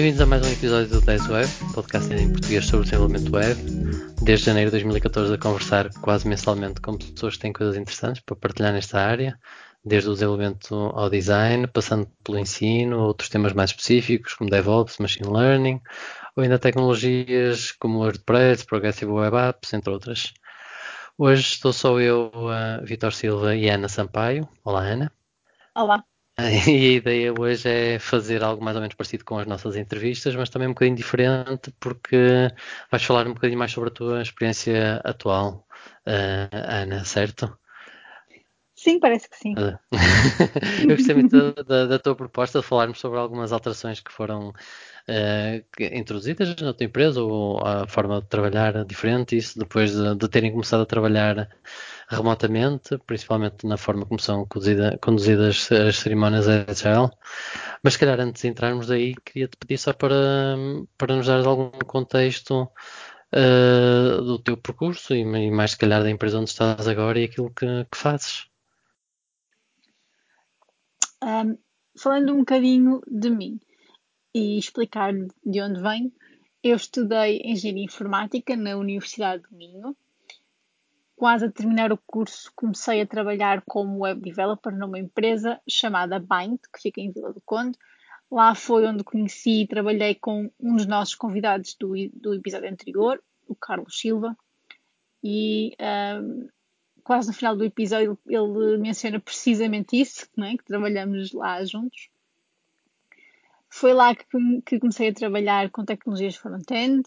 Bem-vindos a mais um episódio do 10 Web, podcast em português sobre desenvolvimento web. Desde janeiro de 2014 a conversar quase mensalmente com pessoas que têm coisas interessantes para partilhar nesta área, desde o desenvolvimento ao design, passando pelo ensino, outros temas mais específicos como DevOps, Machine Learning, ou ainda tecnologias como WordPress, Progressive Web Apps, entre outras. Hoje estou só eu, Vitor Silva e Ana Sampaio. Olá, Ana. Olá. E a ideia hoje é fazer algo mais ou menos parecido com as nossas entrevistas, mas também um bocadinho diferente, porque vais falar um bocadinho mais sobre a tua experiência atual, uh, Ana, certo? Sim, parece que sim. Eu gostei muito da, da, tua proposta de falarmos sobre algumas alterações que foram uh, introduzidas na tua empresa ou a forma de trabalhar diferente, isso depois de, de terem começado a trabalhar remotamente, principalmente na forma como são conduzida, conduzidas as cerimónias Agile. Mas se calhar antes de entrarmos aí, queria-te pedir só para, para nos dar algum contexto uh, do teu percurso e, e, mais se calhar da empresa onde estás agora e aquilo que, que fazes. Um, falando um bocadinho de mim e explicar de onde venho, eu estudei Engenharia Informática na Universidade do Minho quase a terminar o curso, comecei a trabalhar como web developer numa empresa chamada Bind, que fica em Vila do Conde. Lá foi onde conheci e trabalhei com um dos nossos convidados do, do episódio anterior, o Carlos Silva, e um, quase no final do episódio ele menciona precisamente isso, é? que trabalhamos lá juntos. Foi lá que, que comecei a trabalhar com tecnologias front-end,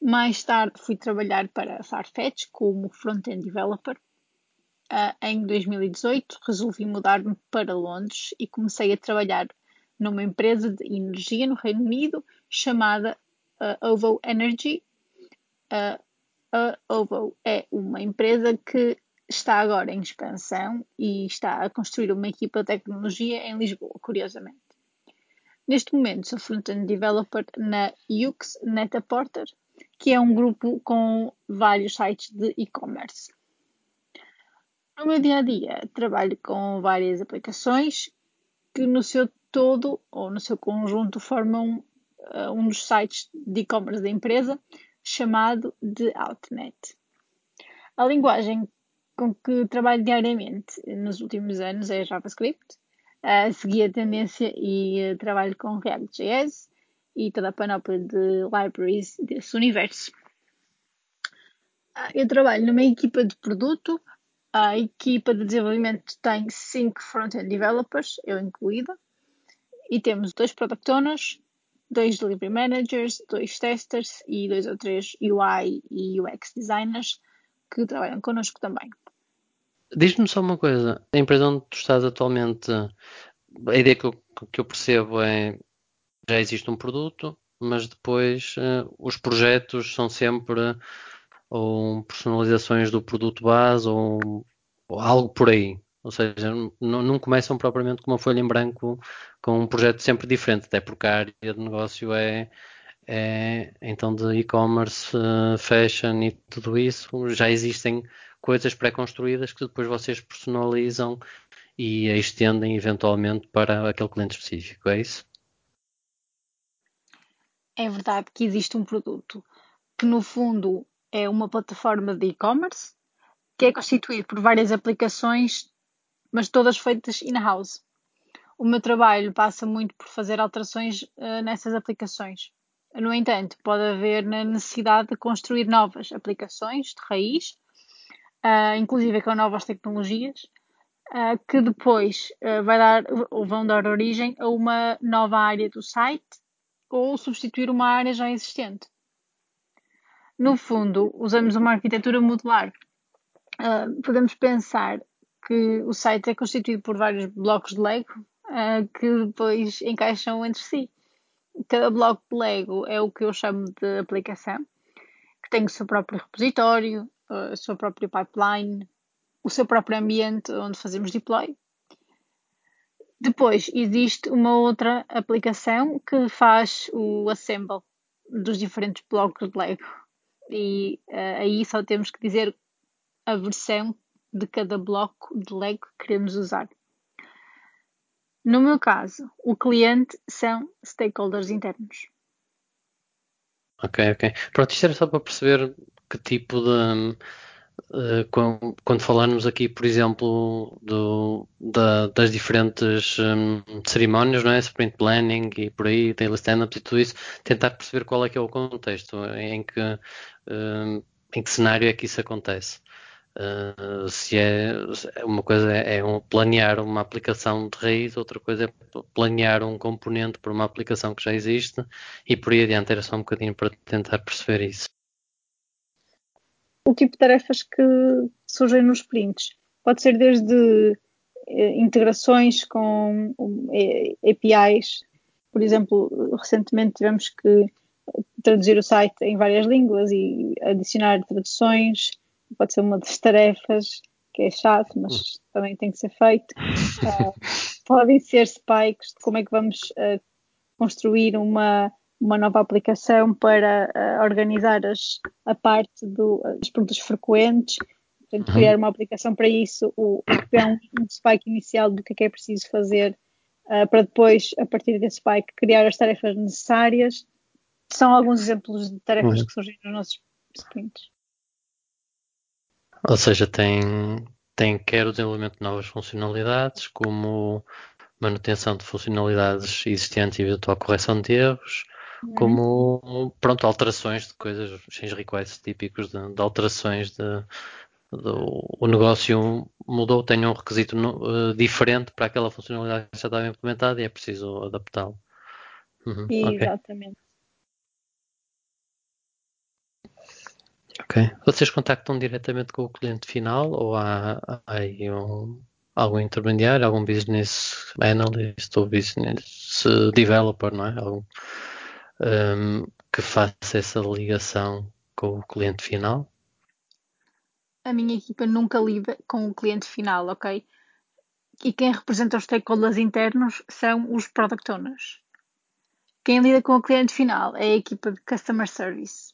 mais tarde fui trabalhar para Farfetch como front-end developer. Uh, em 2018 resolvi mudar-me para Londres e comecei a trabalhar numa empresa de energia no Reino Unido chamada uh, OVO Energy. Uh, a OVO é uma empresa que está agora em expansão e está a construir uma equipa de tecnologia em Lisboa, curiosamente. Neste momento sou front-end developer na UX Netaporter, que é um grupo com vários sites de e-commerce. No meu dia a dia, trabalho com várias aplicações que, no seu todo ou no seu conjunto, formam uh, um dos sites de e-commerce da empresa, chamado de Outnet. A linguagem com que trabalho diariamente nos últimos anos é JavaScript. Uh, segui a tendência e uh, trabalho com React.js, e toda a panóplia de libraries desse universo. Ah, eu trabalho numa equipa de produto. A equipa de desenvolvimento tem 5 front-end developers, eu incluída, e temos dois product owners, dois delivery managers, dois testers e dois ou três UI e UX designers que trabalham connosco também. Diz-me só uma coisa, a empresa onde tu estás atualmente, a ideia que eu, que eu percebo é já existe um produto, mas depois uh, os projetos são sempre ou personalizações do produto base ou, ou algo por aí. Ou seja, não, começam propriamente com uma folha em branco com um projeto sempre diferente, até porque a área de negócio é, é então de e-commerce, uh, fashion e tudo isso. Já existem coisas pré-construídas que depois vocês personalizam e estendem eventualmente para aquele cliente específico, é isso? É verdade que existe um produto que, no fundo, é uma plataforma de e-commerce que é constituído por várias aplicações, mas todas feitas in-house. O meu trabalho passa muito por fazer alterações uh, nessas aplicações. No entanto, pode haver na necessidade de construir novas aplicações de raiz, uh, inclusive com novas tecnologias, uh, que depois vai dar, ou vão dar origem a uma nova área do site ou substituir uma área já existente. No fundo, usamos uma arquitetura modular. Uh, podemos pensar que o site é constituído por vários blocos de Lego uh, que depois encaixam entre si. Cada bloco de Lego é o que eu chamo de aplicação, que tem o seu próprio repositório, a sua própria pipeline, o seu próprio ambiente onde fazemos deploy depois existe uma outra aplicação que faz o assemble dos diferentes blocos de Lego. E uh, aí só temos que dizer a versão de cada bloco de Lego que queremos usar. No meu caso, o cliente são stakeholders internos. Ok, ok. Pronto, isto era só para perceber que tipo de. Uh, quando falarmos aqui, por exemplo, do, da, das diferentes um, cerimónias, não é? Sprint planning e por aí, daily stand-ups e tudo isso, tentar perceber qual é que é o contexto, em que, um, em que cenário é que isso acontece. Uh, se é uma coisa é, é um, planear uma aplicação de raiz, outra coisa é planear um componente para uma aplicação que já existe e por aí adiante era só um bocadinho para tentar perceber isso. O tipo de tarefas que surgem nos sprints pode ser desde eh, integrações com eh, APIs, por exemplo, recentemente tivemos que traduzir o site em várias línguas e adicionar traduções pode ser uma das tarefas que é chato, mas hum. também tem que ser feito. Uh, podem ser spikes como é que vamos uh, construir uma, uma nova aplicação para uh, organizar as, a parte do, dos produtos frequentes. Portanto, uhum. criar uma aplicação para isso, o, criar um, um spike inicial do que é que é preciso fazer para depois, a partir desse spike, criar as tarefas necessárias. São alguns exemplos de tarefas uhum. que surgem nos nossos sprints. Ou seja, tem, tem quer o desenvolvimento de novas funcionalidades, como manutenção de funcionalidades existentes e eventual correção de erros, uhum. como pronto, alterações de coisas, change requests típicos de, de alterações de, o negócio mudou, tem um requisito no, uh, diferente para aquela funcionalidade que já estava implementada e é preciso adaptá-lo. Uhum, Exatamente. Okay. Ok. Vocês contactam diretamente com o cliente final ou há, há aí um, algum intermediário, algum business analyst ou business developer, não é? Algum, um, que faça essa ligação com o cliente final? A minha equipa nunca lida com o cliente final, ok? E quem representa os stakeholders internos são os product owners. Quem lida com o cliente final é a equipa de customer service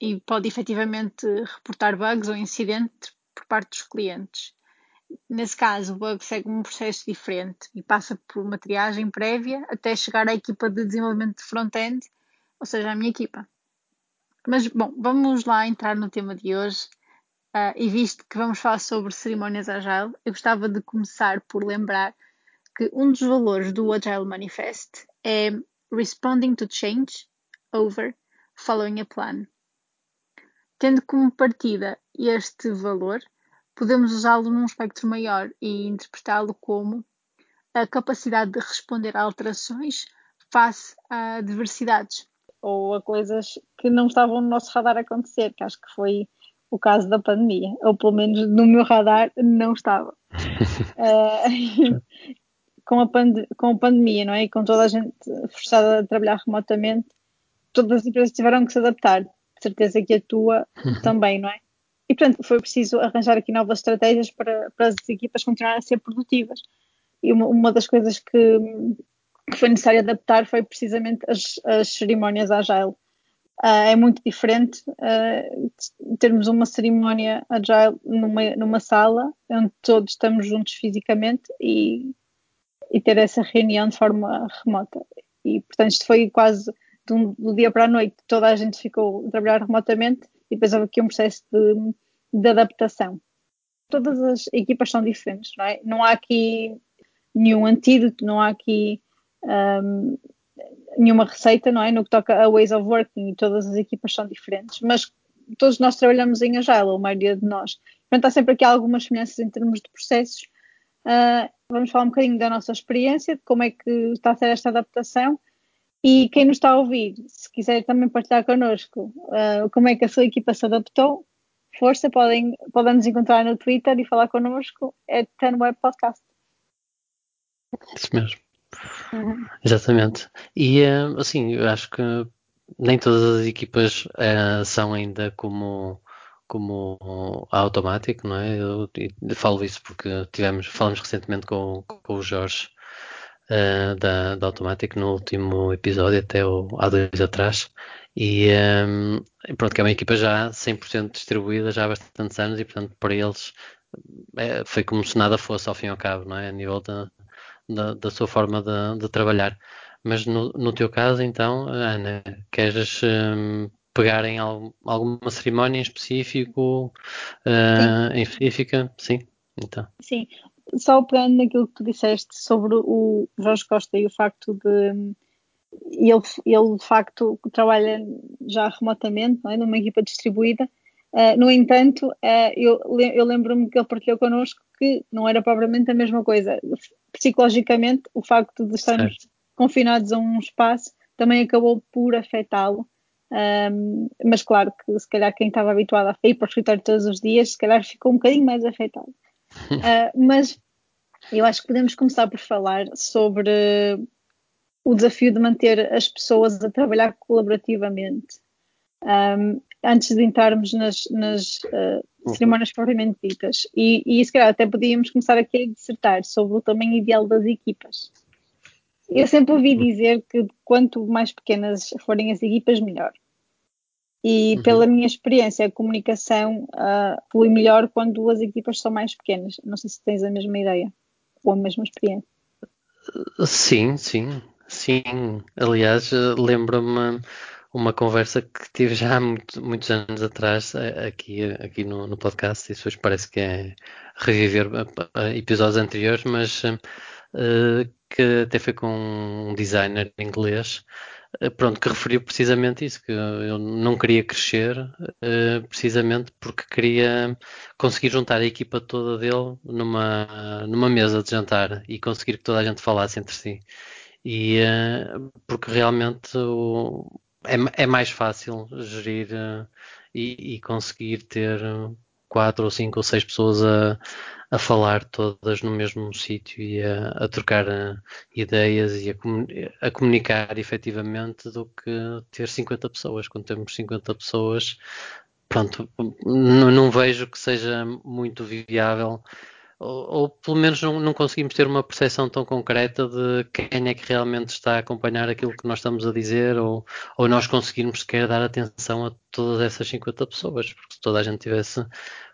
e pode efetivamente reportar bugs ou incidentes por parte dos clientes. Nesse caso, o bug segue um processo diferente e passa por uma triagem prévia até chegar à equipa de desenvolvimento de front-end, ou seja, à minha equipa. Mas, bom, vamos lá entrar no tema de hoje. Uh, e visto que vamos falar sobre cerimónias Agile, eu gostava de começar por lembrar que um dos valores do Agile Manifest é Responding to Change over Following a Plan. Tendo como partida este valor, podemos usá-lo num espectro maior e interpretá-lo como a capacidade de responder a alterações face a diversidades ou a coisas que não estavam no nosso radar a acontecer, que acho que foi o caso da pandemia, ou pelo menos no meu radar não estava. uh, com, a com a pandemia, não é? E com toda a gente forçada a trabalhar remotamente, todas as empresas tiveram que se adaptar certeza que a tua uhum. também, não é? E portanto foi preciso arranjar aqui novas estratégias para, para as equipas continuarem a ser produtivas. E uma, uma das coisas que, que, foi necessário adaptar foi precisamente as, as cerimónias Agile. Uh, é muito diferente uh, termos uma cerimónia Agile numa, numa sala onde todos estamos juntos fisicamente e, e ter essa reunião de forma remota. E portanto isto foi quase um, do dia para a noite toda a gente ficou a trabalhar remotamente e depois houve aqui um processo de, de adaptação. Todas as equipas são diferentes, não é? Não há aqui nenhum antídoto, não há aqui um, nenhuma receita, não é? No que toca a ways of working e todas as equipas são diferentes, mas todos nós trabalhamos em Agile, a maioria de nós. Portanto, há sempre aqui algumas semelhanças em termos de processos. Uh, vamos falar um bocadinho da nossa experiência, de como é que está a ser esta adaptação e quem nos está a ouvir, se quiser também partilhar connosco uh, como é que a sua equipa se adaptou, força, podem, podem nos encontrar no Twitter e falar connosco, é Web Podcast. Isso mesmo. Uhum. Exatamente. E uh, assim, eu acho que nem todas as equipas uh, são ainda como como a Automatic, não é? Eu, eu falo isso porque tivemos, falamos recentemente com, com o Jorge uh, da, da Automatic no último episódio, até o, há dois atrás. E um, pronto, que é uma equipa já 100% distribuída já há bastantes anos e portanto para eles é, foi como se nada fosse ao fim e ao cabo, não é? A nível da, da, da sua forma de, de, trabalhar. Mas no, no teu caso, então, Ana, queres um, pegar em alguma cerimónia em específico, uh, em específica? Sim, então. Sim, só pegando naquilo que tu disseste sobre o Jorge Costa e o facto de ele, ele de facto trabalha já remotamente, não é? numa equipa distribuída. Uh, no entanto, uh, eu, eu lembro-me que ele partilhou connosco que não era propriamente a mesma coisa. Psicologicamente, o facto de estarmos certo. confinados a um espaço também acabou por afetá-lo. Um, mas claro que se calhar quem estava habituado a ir para o escritório todos os dias, se calhar ficou um bocadinho mais afetado. Uh, mas eu acho que podemos começar por falar sobre o desafio de manter as pessoas a trabalhar colaborativamente. Um, antes de entrarmos nas, nas uh, cerimónias propriamente ditas. E, e se calhar até podíamos começar aqui a dissertar sobre o tamanho ideal das equipas. Eu sempre ouvi dizer que quanto mais pequenas forem as equipas, melhor. E uhum. pela minha experiência, a comunicação uh, flui melhor quando as equipas são mais pequenas. Não sei se tens a mesma ideia ou a mesma experiência. Sim, sim, sim. Aliás, lembro-me uma conversa que tive já há muito, muitos anos atrás aqui, aqui no, no podcast e depois parece que é reviver episódios anteriores, mas uh, que até foi com um designer inglês eh, pronto, que referiu precisamente isso, que eu não queria crescer uh, precisamente porque queria conseguir juntar a equipa toda dele numa, numa mesa de jantar e conseguir que toda a gente falasse entre si. E porque realmente o, é, é, mais fácil gerir uh, e, e, conseguir ter quatro ou cinco ou seis pessoas a, a falar todas no mesmo sítio e a, a trocar uh, ideias e a, a, comunicar efetivamente do que ter 50 pessoas. Quando temos 50 pessoas, pronto, não, não vejo que seja muito viável ou, ou, pelo menos não, não, conseguimos ter uma percepção tão concreta de quem é que realmente está a acompanhar aquilo que nós estamos a dizer, ou, ou nós conseguirmos sequer dar atenção a todas essas 50 pessoas, porque se toda a gente tivesse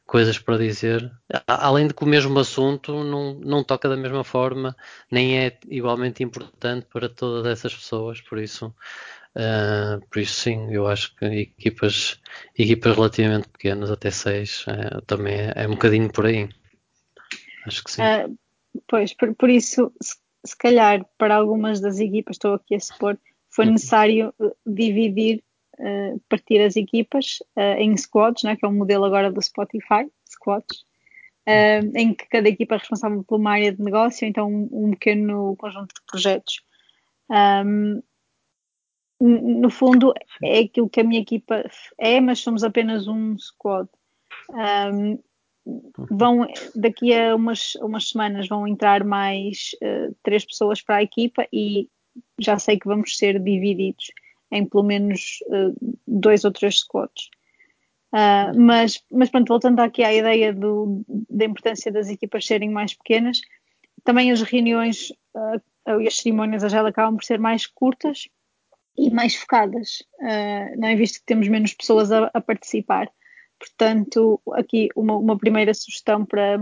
coisas para dizer. Além de que o mesmo assunto não, não toca da mesma forma, nem é igualmente importante para todas essas pessoas, por isso, uh, por isso sim, eu acho que equipas, equipas relativamente pequenas, até seis, uh, também é, é, um bocadinho por aí. Acho que sim. Uh, pois, por, por isso, se, se, calhar para algumas das equipas, estou aqui a supor, foi uhum. necessário dividir uh, partir as equipas uh, em squads, né, que é um modelo agora do Spotify, squads, uh, em que cada equipa é responsável por uma área de negócio, então um, um pequeno conjunto de projetos. Um, no fundo, é aquilo que a minha equipa é, mas somos apenas um squad. Um, vão daqui a umas, umas semanas vão entrar mais uh, três pessoas para a equipa e já sei que vamos ser divididos em pelo menos uh, dois ou três squads. Uh, mas, mas pronto, voltando aqui à ideia do, da importância das equipas serem mais pequenas, também as reuniões uh, e as cerimónias a gel acabam por ser mais curtas e mais focadas, uh, não é visto que temos menos pessoas a, a participar. Portanto, aqui uma, uma, primeira sugestão para,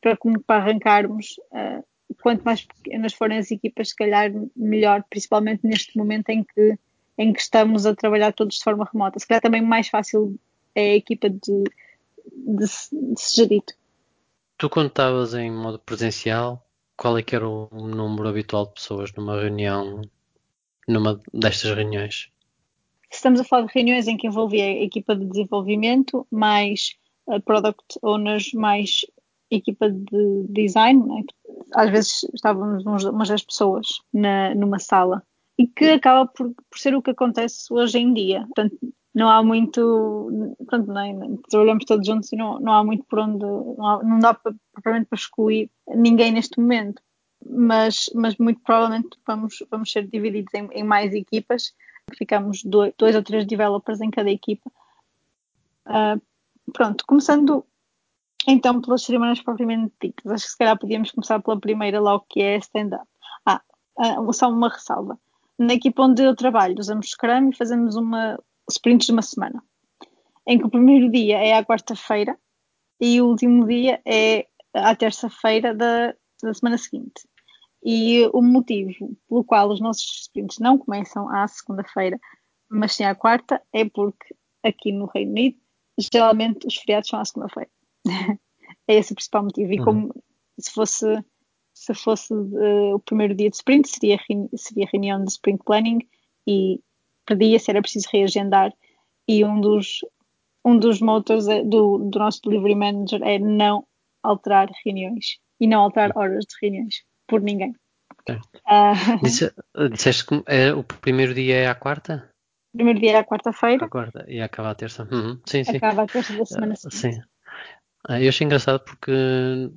para, para arrancarmos, uh, quanto mais pequenas forem as equipas, se calhar melhor, principalmente neste momento em que em que estamos a trabalhar todos de forma remota. Se calhar também mais fácil é a equipa de, de, de se gerir. Tu quando estavas em modo presencial, qual é que era o número habitual de pessoas numa reunião, numa destas reuniões? Estamos a falar de reuniões em que envolvia a equipa de desenvolvimento, mais product owners, mais equipa de design. Né? Às vezes estávamos umas 10 pessoas na, numa sala e que acaba por, por ser o que acontece hoje em dia. Portanto, não há muito, não é? trabalhamos todos juntos e não, não há muito por onde, não, há, não dá propriamente para excluir ninguém neste momento, mas, mas muito provavelmente vamos, vamos ser divididos em, em mais equipas, ficamos dois, dois, ou três developers em cada equipa. Uh, pronto, começando então pelas cerimônias propriamente ditas, acho que se calhar podíamos começar pela primeira logo que é stand-up. Ah, uh, só uma ressalva na equipa onde eu trabalho, usamos Scrum e fazemos uma sprints de uma semana, em que o primeiro dia é à quarta-feira e o último dia é à terça-feira da, da semana seguinte. E o motivo pelo qual os nossos sprints não começam à segunda-feira, mas sim à quarta, é porque aqui no Reino Unido, geralmente os feriados são à segunda-feira. é esse o principal motivo. E como se fosse, se fosse uh, o primeiro dia de sprint, seria, seria reunião de sprint planning e perdia se era preciso reagendar. E um dos, um dos motors é, do, do nosso delivery manager é não alterar reuniões e não alterar horas de reuniões por ninguém. Uh, Disse, disseste que é, o primeiro dia é à quarta? O primeiro dia é à quarta-feira. À quarta e acaba a terça. Uhum. Sim, sim. Acaba a terça da semana uh, seguinte. Sim. Ah, eu achei engraçado porque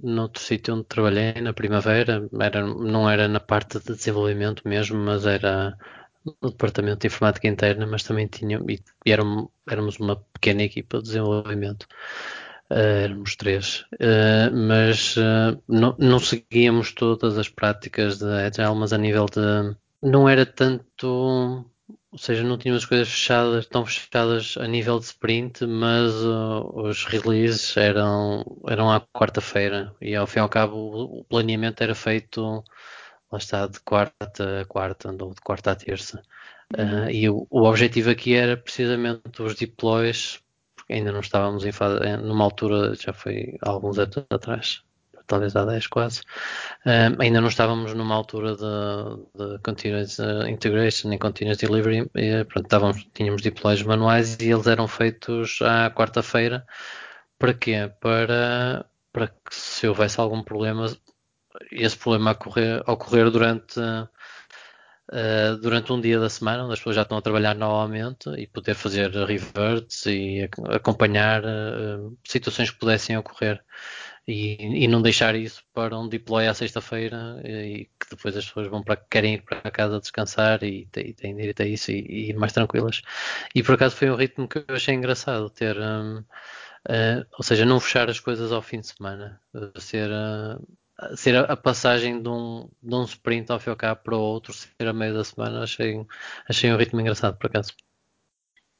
no outro sítio onde trabalhei, na primavera, era, não era na parte de desenvolvimento mesmo, mas era no departamento de informática interna, mas também tinha, e, e éramos, éramos uma pequena equipa de desenvolvimento. Uh, éramos três, uh, mas uh, não, não, seguíamos todas as práticas de Agile, mas a nível de. Não era tanto. Ou seja, não tínhamos as coisas fechadas, tão fechadas a nível de sprint, mas os releases eram, eram à quarta-feira e ao fim e ao cabo o, planeamento era feito lá está, de quarta a quarta, ou de quarta a terça. E o, o, objetivo aqui era precisamente os deploys, ainda não estávamos em fase, numa altura, já foi há alguns anos atrás, talvez há 10 quase, uh, ainda não estávamos numa altura de, de continuous integration nem continuous delivery, e, pronto, estávamos, tínhamos deploys manuais e eles eram feitos à quarta-feira. Para quê? Para, para que se houvesse algum problema esse problema ocorrer, ocorrer durante, uh, durante um dia da semana, onde as pessoas já estão a trabalhar novamente e poder fazer reverts e acompanhar uh, situações que pudessem ocorrer. E, e, não deixar isso para um deploy à sexta-feira e que depois as pessoas vão para querem ir para casa descansar e, e têm direito a isso e, e, mais tranquilas. E por acaso foi um ritmo que eu achei engraçado ter. Um, uh, ou seja, não fechar as coisas ao fim de semana, ser, uh, ser a, passagem de um, de um sprint ao fim para o outro, ser a meio da semana, achei, achei um ritmo engraçado, por acaso.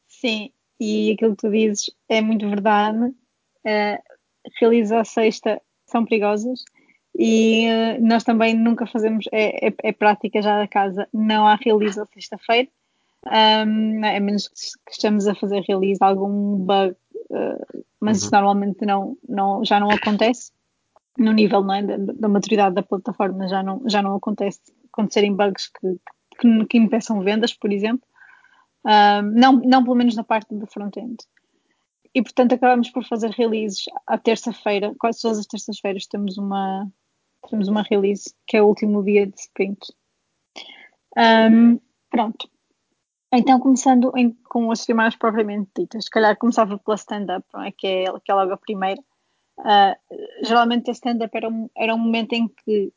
Sim, e aquilo que tu dizes é muito verdade. Uh, realiza a sexta são perigosas e uh, nós também nunca fazemos, é, é, é, prática já da casa, não há realiza sexta-feira, um, a menos que estejamos a fazer realiza algum bug, uh, mas uhum. isso normalmente não, não, já não acontece no nível é, da, da, maturidade da plataforma já não, já não acontece acontecerem bugs que, que, que impeçam vendas, por exemplo. Uh, não, não pelo menos na parte do front-end. E portanto acabamos por fazer releases à terça-feira, quase todas as terças-feiras temos uma, temos uma release, que é o último dia de sprint. Um, pronto. Então, começando em, com as semanas propriamente ditas, se calhar começava pela stand-up, é? que, é, que é logo a primeira. Uh, geralmente a stand-up era, um, era um momento em que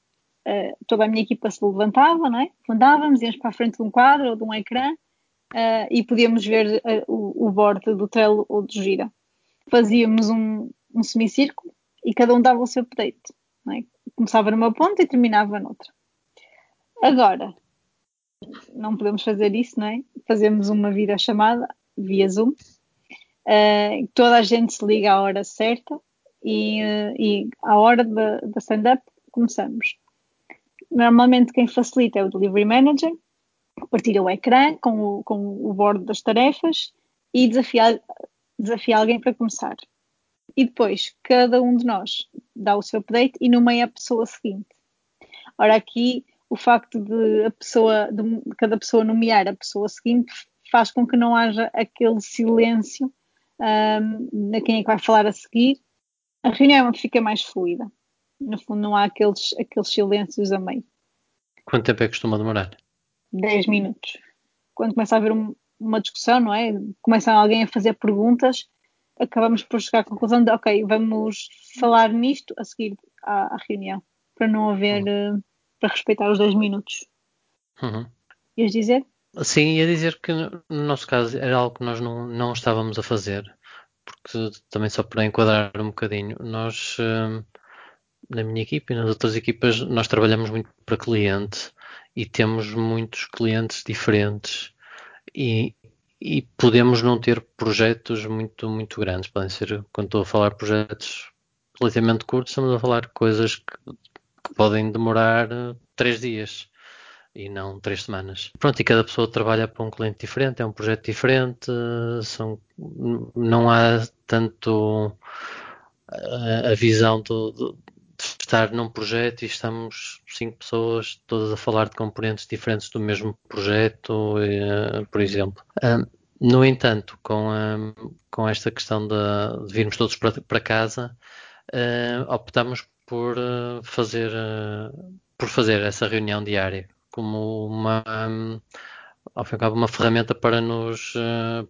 uh, toda a minha equipa se levantava, não é? Levantávamos, íamos para a frente de um quadro ou de um ecrã uh, e podíamos ver o, o do Trello ou do Gira. Fazíamos um, um semicírculo e cada um dava o seu update. É? Começava numa ponta e terminava noutra. Agora, não podemos fazer isso, não é? Fazemos uma videochamada via Zoom. Uh, toda a gente se liga à hora certa e, e à hora da, stand-up começamos. Normalmente quem facilita é o Delivery Manager, partilha o ecrã com o, com o board das tarefas e desafia, desafia alguém para começar. E depois cada um de nós dá o seu update e nomeia a pessoa seguinte. Ora, aqui o facto de pessoa, de cada pessoa nomear a pessoa seguinte faz com que não haja aquele silêncio um, de quem é que vai falar a seguir a reunião fica mais fluida. No fundo, não há aqueles, aqueles silêncios a meio. Quanto tempo é que costuma demorar? 10 minutos. Quando começa a haver um, uma discussão, não é? Começa alguém a fazer perguntas, acabamos por chegar à conclusão de, ok, vamos falar nisto a seguir à, à reunião, para não haver, uhum. uh, para respeitar os 10 minutos. Uhum. Ias dizer? Sim, ia dizer que no nosso caso era algo que nós não, não estávamos a fazer porque também só para enquadrar um bocadinho, nós hum, na minha equipa e nas outras equipas nós trabalhamos muito para cliente e temos muitos clientes diferentes e, e podemos não ter projetos muito, muito grandes. Podem ser, quando estou a falar projetos relativamente curtos, estamos a falar coisas que, que podem demorar três dias e não três semanas. Pronto, e cada pessoa trabalha para um cliente diferente, é um projeto diferente, são, não há tanto a, a visão do, do, de estar num projeto e estamos cinco pessoas todas a falar de componentes diferentes do mesmo projeto, e, por exemplo. no entanto, com, com esta questão de, de virmos todos para, casa, uh, optamos por fazer por fazer essa reunião diária como uma ao fim e ao cabo uma ferramenta para nos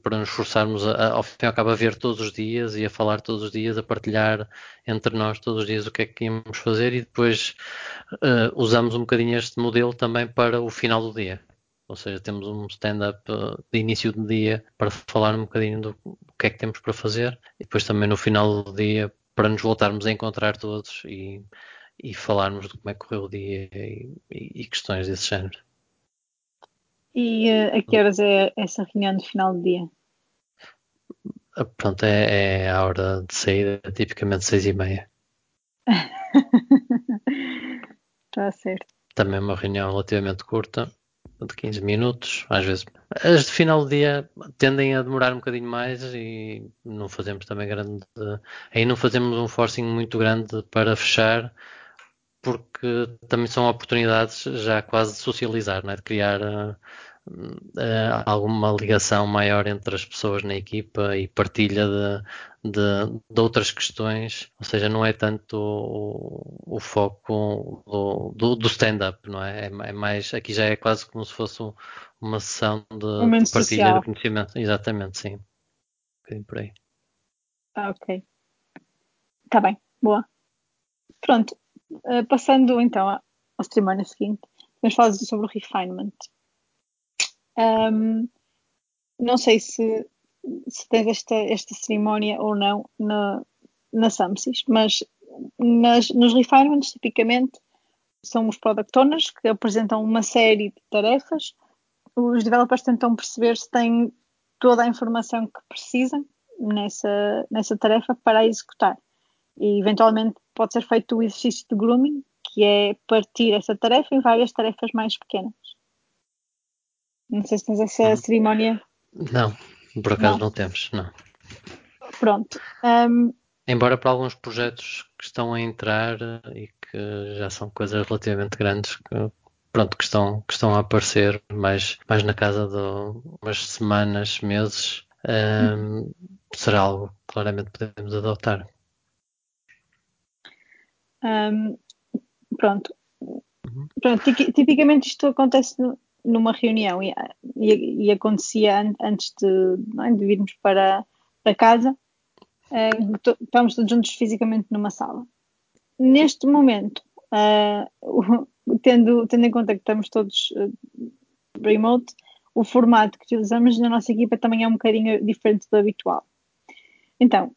para nos forçarmos a, ao fim e ao cabo a ver todos os dias e a falar todos os dias a partilhar entre nós todos os dias o que é que íamos fazer e depois usamos um bocadinho este modelo também para o final do dia. Ou seja, temos um stand-up de início do dia para falar um bocadinho do que é que temos para fazer e depois também no final do dia para nos voltarmos a encontrar todos e, e falarmos de como é que correu o dia e, e questões desse género. E uh, a que horas é essa reunião de final do dia? Ah, pronto, é, é, a hora de saída, tipicamente seis e meia. Está certo. Também uma reunião relativamente curta, de 15 minutos, às vezes. As de final do dia tendem a demorar um bocadinho mais e não fazemos também grande. Aí não fazemos um forcing muito grande para fechar, porque também são oportunidades já quase de socializar, não é? de criar uh, uh, alguma ligação maior entre as pessoas na equipa e partilha de, de, de outras questões, ou seja, não é tanto o, o foco do, do, do stand-up, não é? é? é? mais, aqui já é quase como se fosse uma sessão de, um de partilha social. de conhecimento, exatamente, sim. Um por aí. Ah, ok. Está bem, boa. Pronto, uh, passando então ao cerimónia seguinte, vamos falar sobre o refinement. Um, não sei se, se tens esta, esta cerimónia ou não na, na Samsys, mas nas, nos refinements, tipicamente, são os product owners que apresentam uma série de tarefas. Os developers tentam perceber se têm toda a informação que precisam nessa, nessa tarefa para executar. E, eventualmente, pode ser feito o exercício de grooming, que é partir essa tarefa em várias tarefas mais pequenas. Não sei se tens essa hum. cerimónia. Não, por acaso não, não temos, não. Pronto. Um... Embora para alguns projetos que estão a entrar e que já são coisas relativamente grandes, que, pronto, que estão, que estão a aparecer mais, mais na casa de umas semanas, meses, um, será algo que claramente podemos adotar. Um, pronto. Uhum. pronto. Tipicamente isto acontece numa reunião e, e, e acontecia an, antes de, é, de, virmos para, para casa, uh, estávamos todos juntos fisicamente numa sala. Neste momento, uh, tendo, tendo em conta que estamos todos uh, remote, o formato que utilizamos na nossa equipa também é um bocadinho diferente do habitual. Então,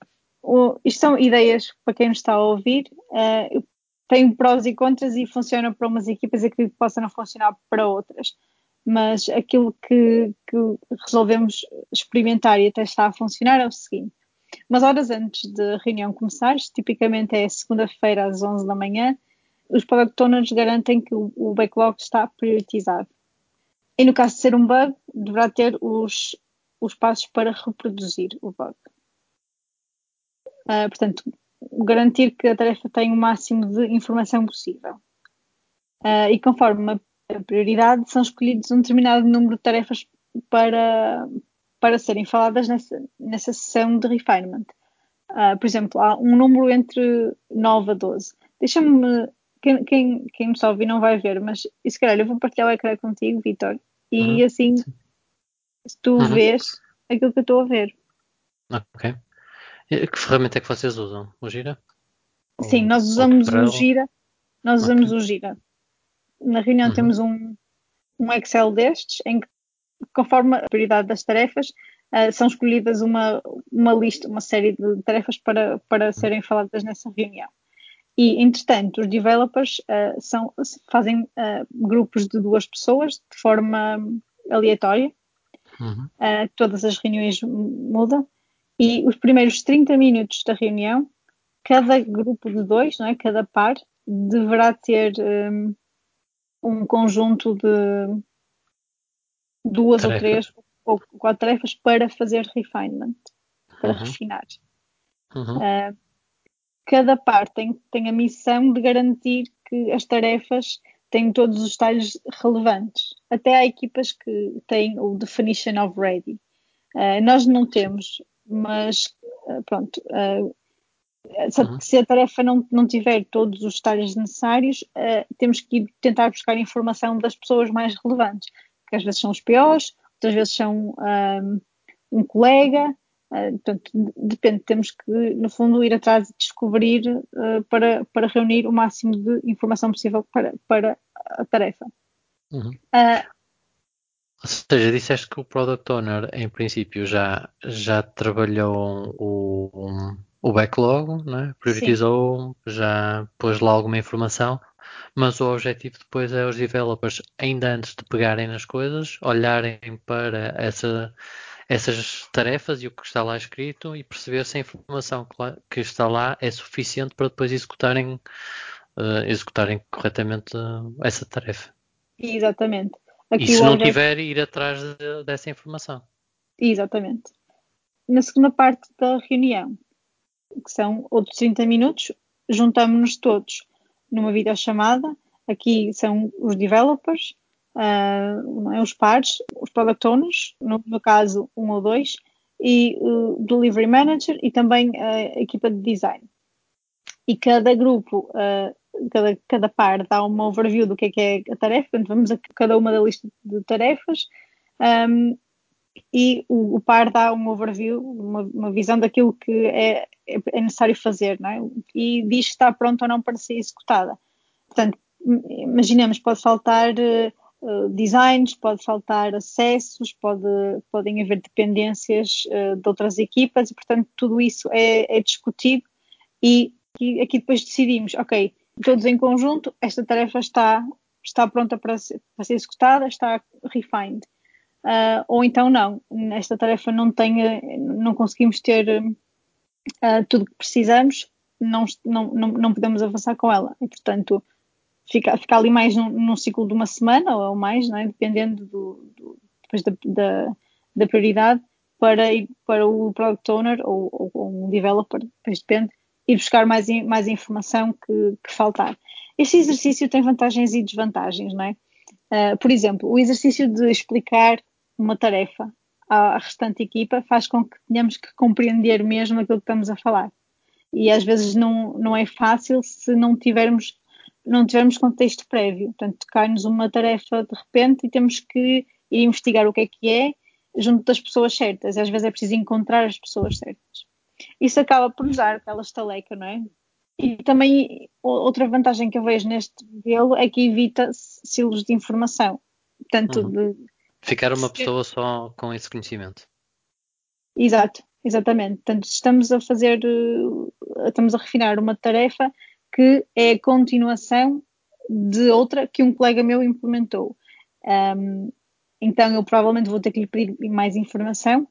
isto são ideias para quem nos está a ouvir. Uh, tem prós e contras e funciona para umas equipas e que possa não funcionar para outras mas aquilo que, que, resolvemos experimentar e até está a funcionar é o seguinte. Umas horas antes da reunião começar, tipicamente é segunda-feira às 11 da manhã, os product owners garantem que o, o backlog está priorizado. E no caso de ser um bug, deverá ter os, os passos para reproduzir o bug. Uh, portanto, garantir que a tarefa tem o máximo de informação possível. Uh, e conforme a prioridade, são escolhidos um determinado número de tarefas para, para serem faladas nessa, nessa sessão de refinement. Uh, por exemplo, há um número entre 9 a 12. Deixa-me, quem, quem, quem me ouvir não vai ver, mas se calhar eu vou partilhar o ecrã contigo, Vitor, e uhum. assim tu uhum. vês aquilo que eu estou a ver. Ok. Que ferramenta é que vocês usam? O Gira? Sim, nós usamos o Gira. Nós usamos okay. o Gira na reunião uhum. temos um, um Excel destes, em que, conforme a prioridade das tarefas, uh, são escolhidas uma, uma lista, uma série de tarefas para, para serem faladas nessa reunião. E, entretanto, os developers uh, são, fazem uh, grupos de duas pessoas de forma aleatória. Uhum. todas as reuniões mudam. E os primeiros 30 minutos da reunião, cada grupo de dois, não é? cada par, deverá ter um, um conjunto de duas Tarefa. ou três ou quatro tarefas para fazer refinement, para uhum. refinar. Uhum. Uh, cada parte tem, tem a missão de garantir que as tarefas têm todos os detalhes relevantes. Até há equipas que têm o definition of ready. Uh, nós não temos, mas uh, pronto. Uh, se, uhum. se, a tarefa não, não tiver todos os detalhes necessários, temos que ir tentar buscar informação das pessoas mais relevantes, que às vezes são os POs, outras vezes são um, um colega, Uh, portanto, depende, temos que, no fundo, ir atrás e descobrir uh, para, para reunir o máximo de informação possível para, para a tarefa. Uhum. Uh, Ou seja, disseste que o Product Owner, em princípio, já, já trabalhou o, o backlog, né? priorizou, Sim. já pôs lá alguma informação, mas o objetivo depois é os developers, ainda antes de pegarem nas coisas, olharem para essa essas tarefas e o que está lá escrito e perceber se a informação que está lá é suficiente para depois executarem, uh, executarem corretamente uh, essa tarefa. Exatamente. Aqui e se não tiver, ir atrás de, dessa informação. Exatamente. Na segunda parte da reunião, que são outros 30 minutos, juntamos-nos todos numa videochamada. Aqui são os developers, uh, os pares, os product owners, no meu caso um ou dois, e o delivery manager e também a equipa de design. E cada grupo, uh, cada, cada par dá uma overview do que é que é a tarefa, portanto vamos a cada uma da lista de tarefas um, e o, o, par dá uma overview, uma, uma visão daquilo que é, é, necessário fazer, não é? E diz se está pronto ou não para ser executada. Portanto, imaginemos, pode faltar uh, designs, pode faltar acessos, pode, podem haver dependências uh, de outras equipas e, portanto, tudo isso é, é discutido e, aqui depois decidimos, ok, todos em conjunto, esta tarefa está, está pronta para ser, para ser executada, está refined. Uh, ou então não, esta tarefa não tem, não conseguimos ter uh, tudo que precisamos, não, não, não, podemos avançar com ela. E, portanto, fica, fica ali mais num, num, ciclo de uma semana ou mais, é? dependendo do, do depois da, da, da, prioridade, para para o product owner ou, ou, ou, um developer, depois depende, e buscar mais, mais informação que, que faltar. Este exercício tem vantagens e desvantagens, não é? Uh, por exemplo, o exercício de explicar uma tarefa à, restante equipa faz com que tenhamos que compreender mesmo aquilo que estamos a falar. E às vezes não, não é fácil se não tivermos não tivermos contexto prévio. Portanto, cai-nos uma tarefa de repente e temos que ir investigar o que é que é junto das pessoas certas. Às vezes é preciso encontrar as pessoas certas. Isso acaba por nos dar aquela estaleca, não é? E também outra vantagem que eu vejo neste modelo é que evita silos de informação. Portanto, uhum. de... Ficar uma pessoa só com esse conhecimento. Exato, exatamente. Portanto, estamos a fazer, eh, estamos a refinar uma tarefa, que é a continuação de outra que um colega meu implementou. Um, então eu provavelmente vou ter que lhe pedir mais informação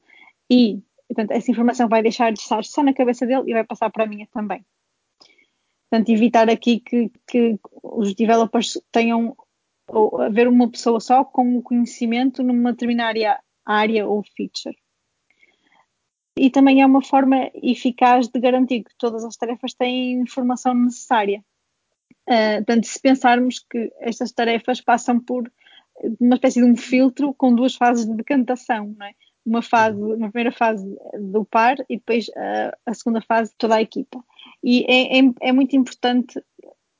e, portanto, essa informação vai deixar de estar só na cabeça dele e vai passar para a minha também. Portanto, evitar aqui que, que os developers tenham ou haver uma pessoa só com o conhecimento numa determinada área ou feature e também é uma forma eficaz de garantir que todas as tarefas têm informação necessária. Uh, portanto, se pensarmos que estas tarefas passam por uma espécie de um filtro com duas fases de decantação, é? Uma fase, uma primeira fase do par e depois uh, a segunda fase de toda a equipa. E é, é, é, muito importante,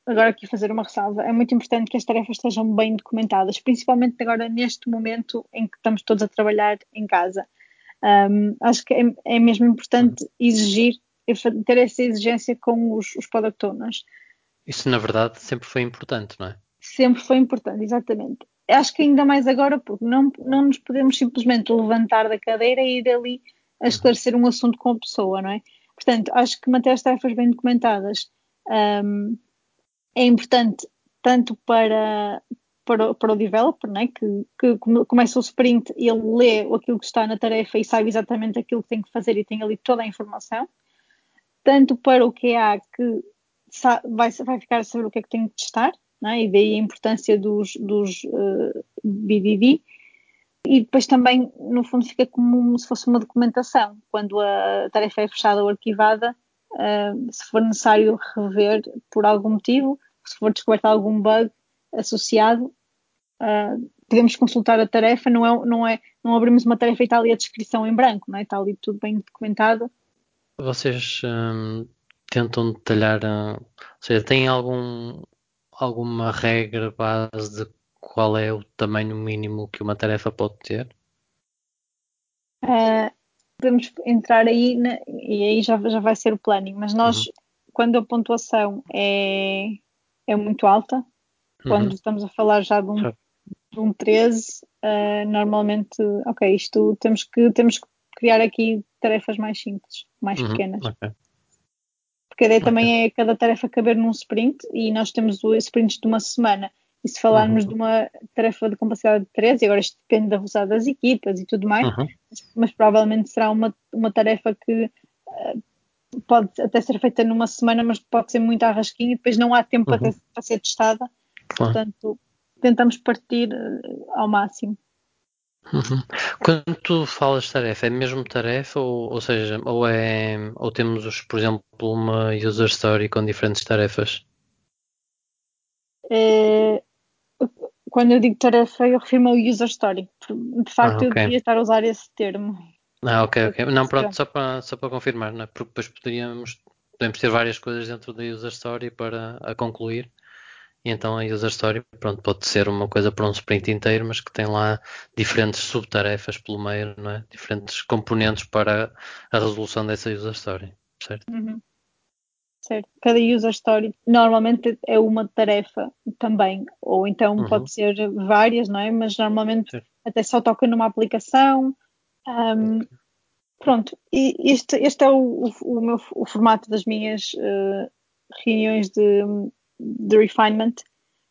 agora aqui fazer uma ressalva, é muito importante que as tarefas estejam bem documentadas, principalmente agora neste momento em que estamos todos a trabalhar em casa. Um, acho que é, é, mesmo importante exigir, ter essa exigência com os, os product owners. Isso, na verdade, sempre foi importante, não é? Sempre foi importante, exatamente. Acho que ainda mais agora, porque não, não nos podemos simplesmente levantar da cadeira e ir ali a uhum. esclarecer um assunto com a pessoa, não é? Portanto, acho que manter as tarefas bem documentadas um, é importante tanto para, para, para o developer, né? que, que começa o sprint e ele lê aquilo que está na tarefa e sabe exatamente aquilo que tem que fazer e tem ali toda a informação, tanto para o QA que vai, vai ficar a saber o que é que tem que testar, é? e daí a importância dos, dos uh, BDD. E depois também, no fundo, fica como se fosse uma documentação. Quando a tarefa é fechada ou arquivada, uh, se for necessário rever por algum motivo, se for descoberto algum bug associado, uh, podemos consultar a tarefa. Não, é, não, é, não abrimos uma tarefa e está ali a descrição em branco, não é? está ali tudo bem documentado. Vocês um, tentam detalhar, ou seja, têm algum, alguma regra base de qual é o tamanho mínimo que uma tarefa pode ter? Uh, podemos entrar aí na, e aí já, já vai ser o planning, mas nós, uhum. quando a pontuação é, é muito alta, uhum. quando estamos a falar já de um, de um 13, uh, normalmente, ok, isto temos que, temos que criar aqui tarefas mais simples, mais uhum. pequenas. Okay. Porque a ideia também é cada tarefa caber num sprint e nós temos o sprints de uma semana. E se falarmos uhum. de uma tarefa de capacidade de 13, agora isto depende da velocidade das equipas e tudo mais, uhum. mas, mas, provavelmente será uma, uma tarefa que uh, pode até ser feita numa semana, mas pode ser muito arrasquinha e depois não há tempo uhum. para ser testada. Portanto, tentamos partir uh, ao máximo. Uhum. Quando tu falas tarefa, é mesmo tarefa ou, ou seja, ou é ou temos, por exemplo, uma user story com diferentes tarefas? É, quando eu digo tarefa, eu refiro-me ao user story. De facto, ah, okay. eu devia estar a usar esse termo. Ah, ok, ok. Não, pronto, só para, só para confirmar, não é? porque depois poderíamos, podemos ter várias coisas dentro da user story para a concluir. E então a user story, pronto, pode ser uma coisa para um sprint inteiro, mas que tem lá diferentes subtarefas pelo meio, não é? Diferentes componentes para a resolução dessa user story, certo? Uhum certo? Cada user story normalmente é uma tarefa também, ou então uhum. pode ser várias, não é? Mas normalmente certo. até só toca numa aplicação. Um, pronto, e este, este é o, o, meu, o formato das minhas uh, reuniões de, de refinement,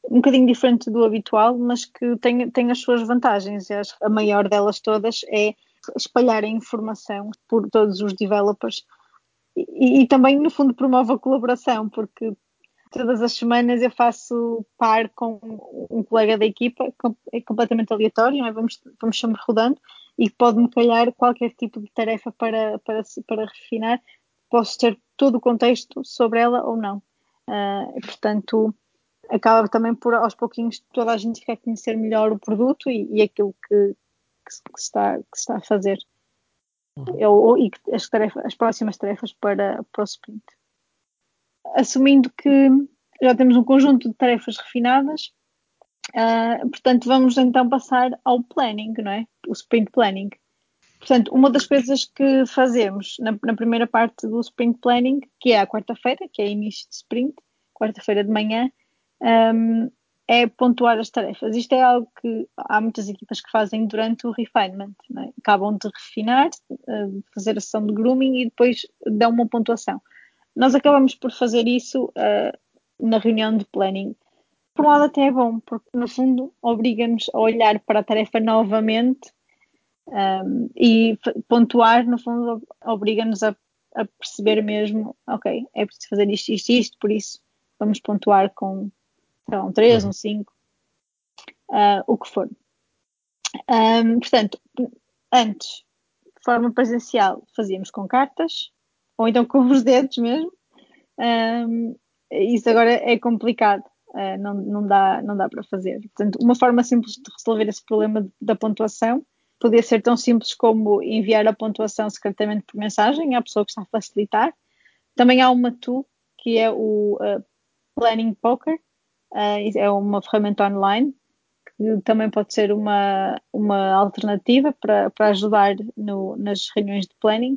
um bocadinho diferente do habitual, mas que tem, tem as suas vantagens. A maior delas todas é espalhar a informação por todos os developers e, e, também, no fundo, promove a colaboração, porque todas as semanas eu faço par com um colega da equipa, é completamente aleatório, é? vamos, vamos sempre rodando, e pode-me calhar qualquer tipo de tarefa para, para, para refinar, posso ter todo o contexto sobre ela ou não. Uh, portanto, acaba também por, aos pouquinhos, toda a gente ficar a conhecer melhor o produto e, e aquilo que, que, que, está, que está a fazer ou, e as, tarefas, as próximas tarefas para, para o sprint. Assumindo que já temos um conjunto de tarefas refinadas, uh, portanto, vamos então passar ao planning, não é? O sprint planning. Portanto, uma das coisas que fazemos na, na primeira parte do sprint planning, que é a quarta-feira, que é início de sprint, quarta-feira de manhã, um, é pontuar as tarefas. Isto é algo que há muitas equipas que fazem durante o refinement. É? Acabam de refinar, eh, fazer a sessão de grooming e depois dão uma pontuação. Nós acabamos por fazer isso uh, na reunião de planning. Por um lado até é bom, porque no fundo obriga-nos a olhar para a tarefa novamente um, e pontuar, no fundo, obriga-nos a, a perceber mesmo, ok, é preciso fazer isto, isto e isto, por isso vamos pontuar com um 3, um 5, uh, o que for. Um, portanto, antes, de forma presencial, fazíamos com cartas, ou então com os dedos mesmo. Um, isso agora é complicado, uh, não, não, dá, não dá para fazer. Portanto, uma forma simples de resolver esse problema da pontuação podia ser tão simples como enviar a pontuação secretamente por mensagem à pessoa que está a facilitar. Também há uma tool que é o uh, Planning Poker, Uh, é uma ferramenta online que também pode ser uma, uma alternativa para, para ajudar no, nas reuniões de planning.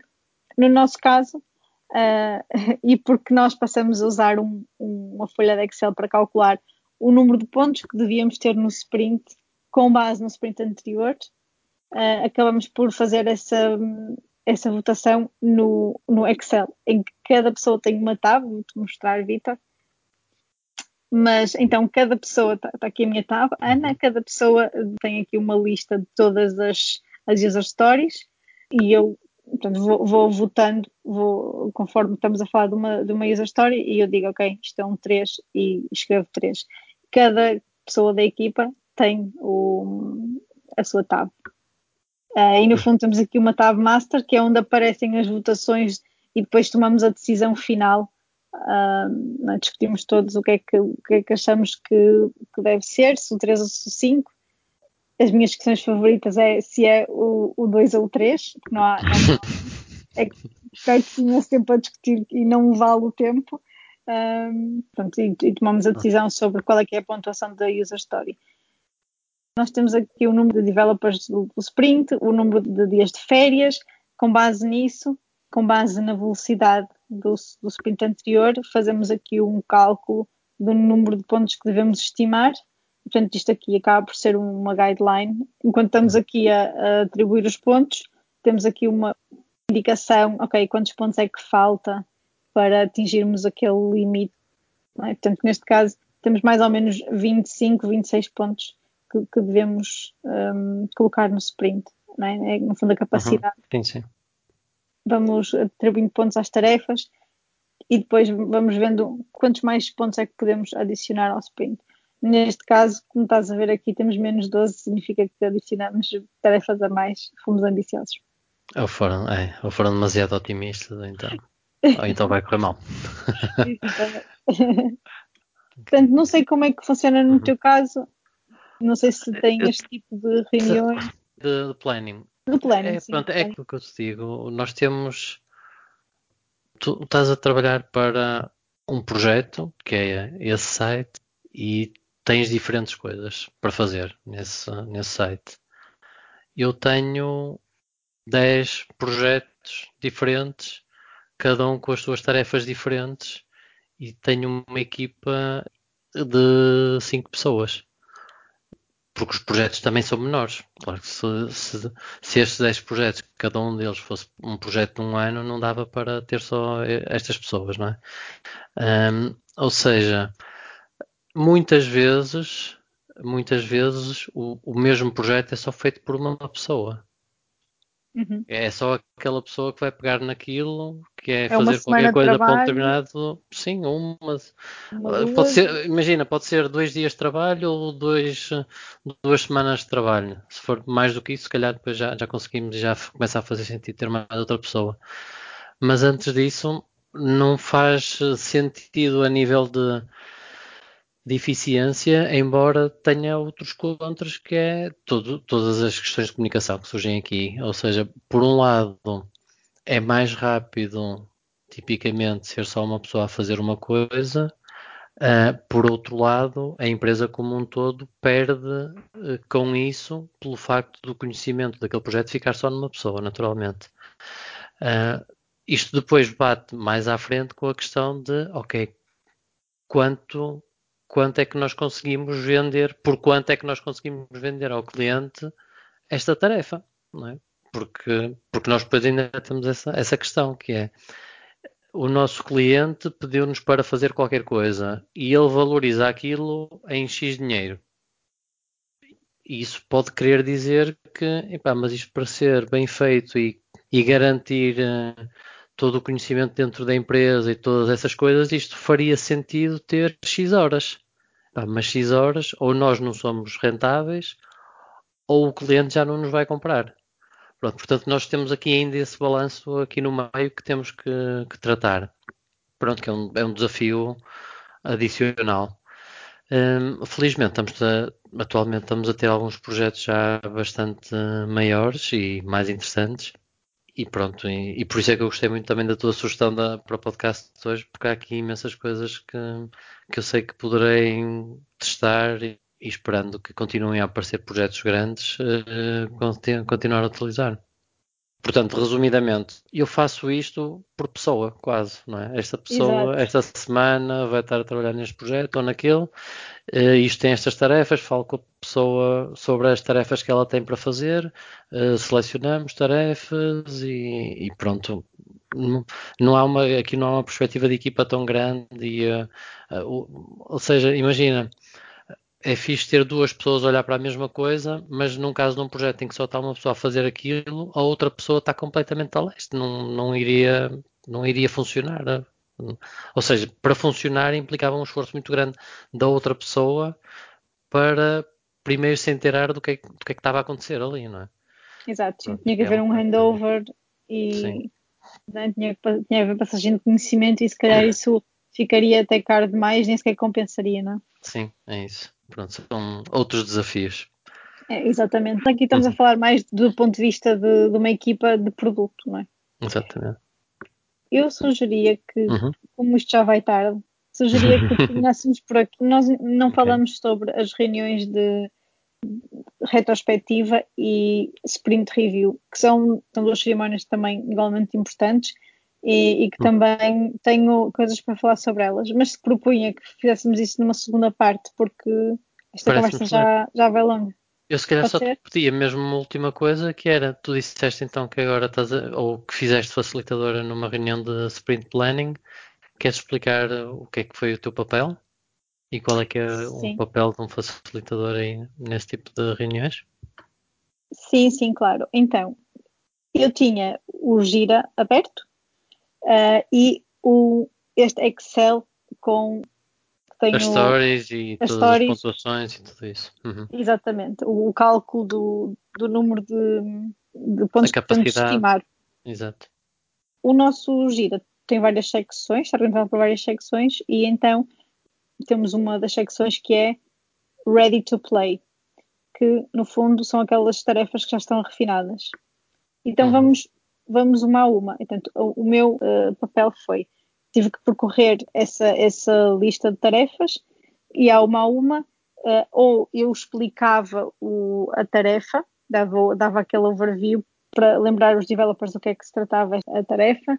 No nosso caso, uh, e porque nós passamos a usar um, um, uma folha de Excel para calcular o número de pontos que devíamos ter no sprint com base no sprint anterior, uh, acabamos por fazer essa, essa votação no, no Excel, em que cada pessoa tem uma tab, vou-te mostrar, Vitor, mas então cada pessoa, está tá aqui a minha tab, Ana, cada pessoa tem aqui uma lista de todas as, as user stories e eu portanto, vou, vou, votando vou, conforme estamos a falar de uma, de uma user story e eu digo, ok, isto é um 3 e escrevo 3. cada pessoa da equipa tem o, a sua tab. Uh, e no fundo temos aqui uma tab master, que é onde aparecem as votações e depois tomamos a decisão final. Uh, discutimos todos o que é que, o que, é que achamos que, que, deve ser, se o 3 ou se o 5. As minhas questões favoritas é se é o, o 2 ou o 3, porque não há. Não há é que perde-se imenso tempo a discutir e não vale o tempo. Um, pronto, e, e, tomamos a decisão sobre qual é que é a pontuação da user story. Nós temos aqui o número de developers do, sprint, o número de dias de férias, com base nisso, com base na velocidade do, do sprint anterior, fazemos aqui um cálculo do número de pontos que devemos estimar. Portanto, isto aqui acaba por ser uma guideline. Enquanto estamos aqui a, a atribuir os pontos, temos aqui uma indicação, ok, quantos pontos é que falta para atingirmos aquele limite. É? Portanto, neste caso, temos mais ou menos 25, 26 pontos que, que devemos um, colocar no sprint. É? é? no fundo, a capacidade. Uhum. Sim, sim. Vamos atribuindo pontos às tarefas e depois vamos vendo quantos mais pontos é que podemos adicionar ao sprint. Neste caso, como estás a ver aqui, temos menos 12, significa que adicionamos tarefas a mais, fomos ambiciosos. Ou foram, é, ou foram demasiado otimistas, ou então, ou então vai correr mal. Portanto, não sei como é que funciona no uhum. teu caso. Não sei se tem este tipo de reuniões. De, de planning. De planning, é, sim, pronto, é aquilo que eu te digo. Nós temos. Tu estás a trabalhar para um projeto, que é esse site, e tens diferentes coisas para fazer nesse, nesse site. Eu tenho 10 projetos diferentes, cada um com as suas tarefas diferentes, e tenho uma equipa de 5 pessoas. Porque os projetos também são menores. Claro que se, se, se estes 10 projetos, cada um deles fosse um projeto de um ano, não dava para ter só estas pessoas, não é? Um, ou seja, muitas vezes, muitas vezes o, o mesmo projeto é só feito por uma pessoa. Uhum. É só aquela pessoa que vai pegar naquilo, que é, é fazer qualquer coisa para um determinado. Sim, uma. uma pode ser, imagina, pode ser dois dias de trabalho ou dois, duas semanas de trabalho. Se for mais do que isso, se calhar depois já, já conseguimos e já começa a fazer sentido ter mais outra pessoa. Mas antes disso, não faz sentido a nível de de eficiência, embora tenha outros contras, que é todo, todas as questões de comunicação que surgem aqui. Ou seja, por um lado, é mais rápido, tipicamente, ser só uma pessoa a fazer uma coisa. Uh, por outro lado, a empresa como um todo perde uh, com isso pelo facto do conhecimento daquele projeto ficar só numa pessoa, naturalmente. Uh, isto depois bate mais à frente com a questão de, ok, quanto quanto é que nós conseguimos vender, por quanto é que nós conseguimos vender ao cliente esta tarefa, não é? Porque, porque nós depois ainda temos essa, essa questão, que é o nosso cliente pediu-nos para fazer qualquer coisa e ele valoriza aquilo em X dinheiro. Isso pode querer dizer que, epá, mas isto para ser bem feito e, e garantir uh, todo o conhecimento dentro da empresa e todas essas coisas, isto faria sentido ter X horas. Mas X horas, ou nós não somos rentáveis, ou o cliente já não nos vai comprar. Pronto, portanto, nós temos aqui ainda esse balanço aqui no meio que temos que, que tratar. Pronto, que é um, é um desafio adicional. Um, felizmente, estamos a, atualmente estamos a ter alguns projetos já bastante maiores e mais interessantes e pronto, e, e, por isso é que eu gostei muito também da tua sugestão da, para o podcast de hoje, porque há aqui imensas coisas que, que eu sei que poderei testar e, e esperando que continuem a aparecer projetos grandes, uh, continuar a utilizar. Portanto, resumidamente, eu faço isto por pessoa, quase, não é? Esta pessoa, Exato. esta semana vai estar a trabalhar neste projeto ou naquele, uh, isto tem estas tarefas, falo com a pessoa sobre as tarefas que ela tem para fazer, uh, selecionamos tarefas e, e pronto. Não, não, há uma, aqui não há uma perspectiva de equipa tão grande, e, uh, ou seja, imagina, é fixe ter duas pessoas a olhar para a mesma coisa, mas num caso de um projeto em que só está uma pessoa a fazer aquilo, a outra pessoa está completamente a leste, não, não, iria, não iria funcionar. Ou seja, para funcionar implicava um esforço muito grande da outra pessoa para primeiro se inteirar do que, é, do que é que estava a acontecer ali, não é? Exato, sim. tinha que haver é um handover e né, tinha, que, tinha haver passagem de conhecimento e se calhar isso ficaria até caro demais, nem sequer compensaria, não é? Sim, é isso. Pronto, são outros desafios. É, exatamente. Aqui estamos a falar mais do ponto de vista de, de, uma equipa de produto, não é? Exatamente. Eu sugeria que, uhum. como isto já vai tarde, sugeria que terminássemos por aqui. Nós não okay. falamos sobre as reuniões de retrospectiva e sprint review, que são, são duas cerimónias também igualmente importantes e, e que uhum. também tenho coisas para falar sobre elas, mas se propunha que fizéssemos isso numa segunda parte, porque esta conversa já, já vai longa. Eu se calhar Pode só ser? te pedia mesmo uma última coisa, que era, tu disseste então que agora estás a, ou que fizeste facilitadora numa reunião de sprint planning, queres explicar o que é que foi o teu papel? E qual é que é Sim. o papel de um facilitador aí nesse tipo de reuniões? Sim, sim, claro. Então, eu tinha o Gira aberto uh, e o, este Excel com tenho as stories e as todas stories, as pontuações e tudo isso. Uhum. Exatamente, o, o, cálculo do, do número de, de pontos que podemos estimar. Exato. O nosso gira tem várias secções, está organizado por várias secções e então temos uma das secções que é Ready to Play, que no fundo são aquelas tarefas que já estão refinadas. Então uhum. vamos, vamos uma a uma. Portanto, o, o meu uh, papel foi tive que percorrer essa, essa lista de tarefas e a uma a uma, uh, ou eu explicava o, a tarefa, dava, dava aquele overview para lembrar os developers do que é que se tratava a tarefa,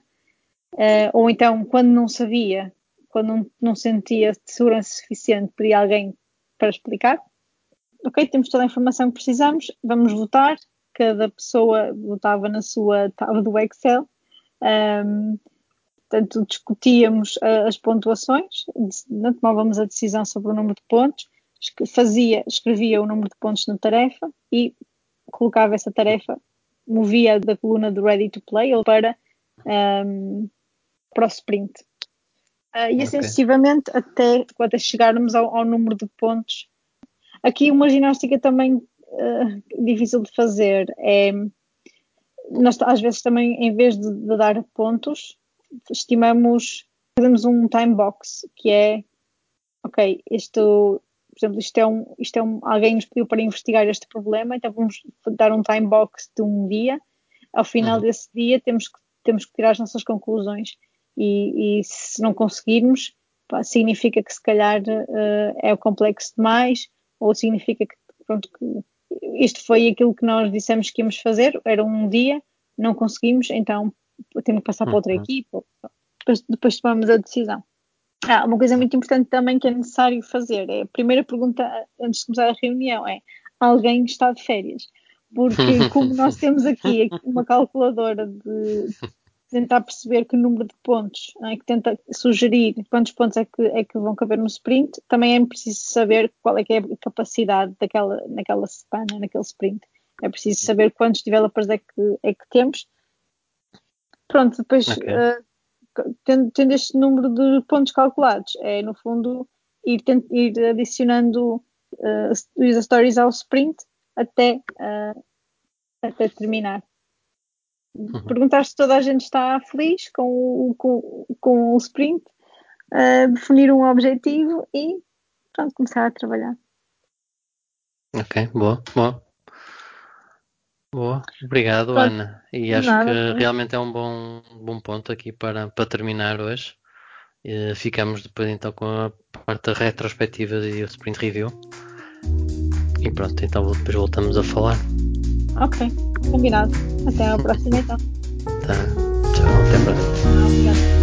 uh, ou então, quando não sabia, quando não, não sentia segurança suficiente, pedia alguém para explicar. Ok, temos toda a informação que precisamos, vamos votar. Cada pessoa votava na sua tábua do Excel. Um, Portanto, discutíamos uh, as pontuações, tomávamos a decisão sobre o número de pontos, fazia, escrevia o número de pontos na tarefa e colocava essa tarefa, movia da coluna de Ready to Play para, um, para o sprint. Uh, e assim okay. sucessivamente até, até chegarmos ao, ao, número de pontos. Aqui uma ginástica também uh, difícil de fazer. É nós às vezes também em vez de, de dar pontos estimamos, fazemos um time box, que é, ok, isto, por exemplo, isto é um, isto é um, alguém nos pediu para investigar este problema, então vamos dar um time box de um dia, ao final uhum. desse dia temos que, temos que tirar as nossas conclusões. E, e se não conseguirmos, pá, significa que se calhar uh, é complexo demais ou significa que, pronto, que isto foi aquilo que nós dissemos que íamos fazer, era um dia, não conseguimos, então temos que passar para outra uhum. equipa, depois, depois tomamos a decisão. Ah, uma coisa muito importante também que é necessário fazer é a primeira pergunta antes de começar a reunião é alguém está de férias? Porque como nós temos aqui uma calculadora de tentar perceber que número de pontos, é, que tenta sugerir quantos pontos é que, é que vão caber no sprint, também é preciso saber qual é que é a capacidade daquela, naquela semana, naquele sprint. É preciso saber quantos developers é que, é que temos Pronto, depois, okay. uh, tendo, tendo, este número de pontos calculados, é no fundo ir, ir adicionando uh, user stories ao sprint até, uh, até terminar. Uhum. Perguntar se toda a gente está feliz com o, com, com o sprint, uh, definir um objetivo e pronto, começar a trabalhar. Ok, boa, boa. Boa, obrigado Pronto. Ana. E acho Nada, que realmente é um bom, bom ponto aqui para, para terminar hoje. E ficamos depois então com a parte da retrospectiva e o sprint review. E pronto, então depois voltamos a falar. Ok, combinado. Até a próxima então. Tá. Tchau, até a próxima.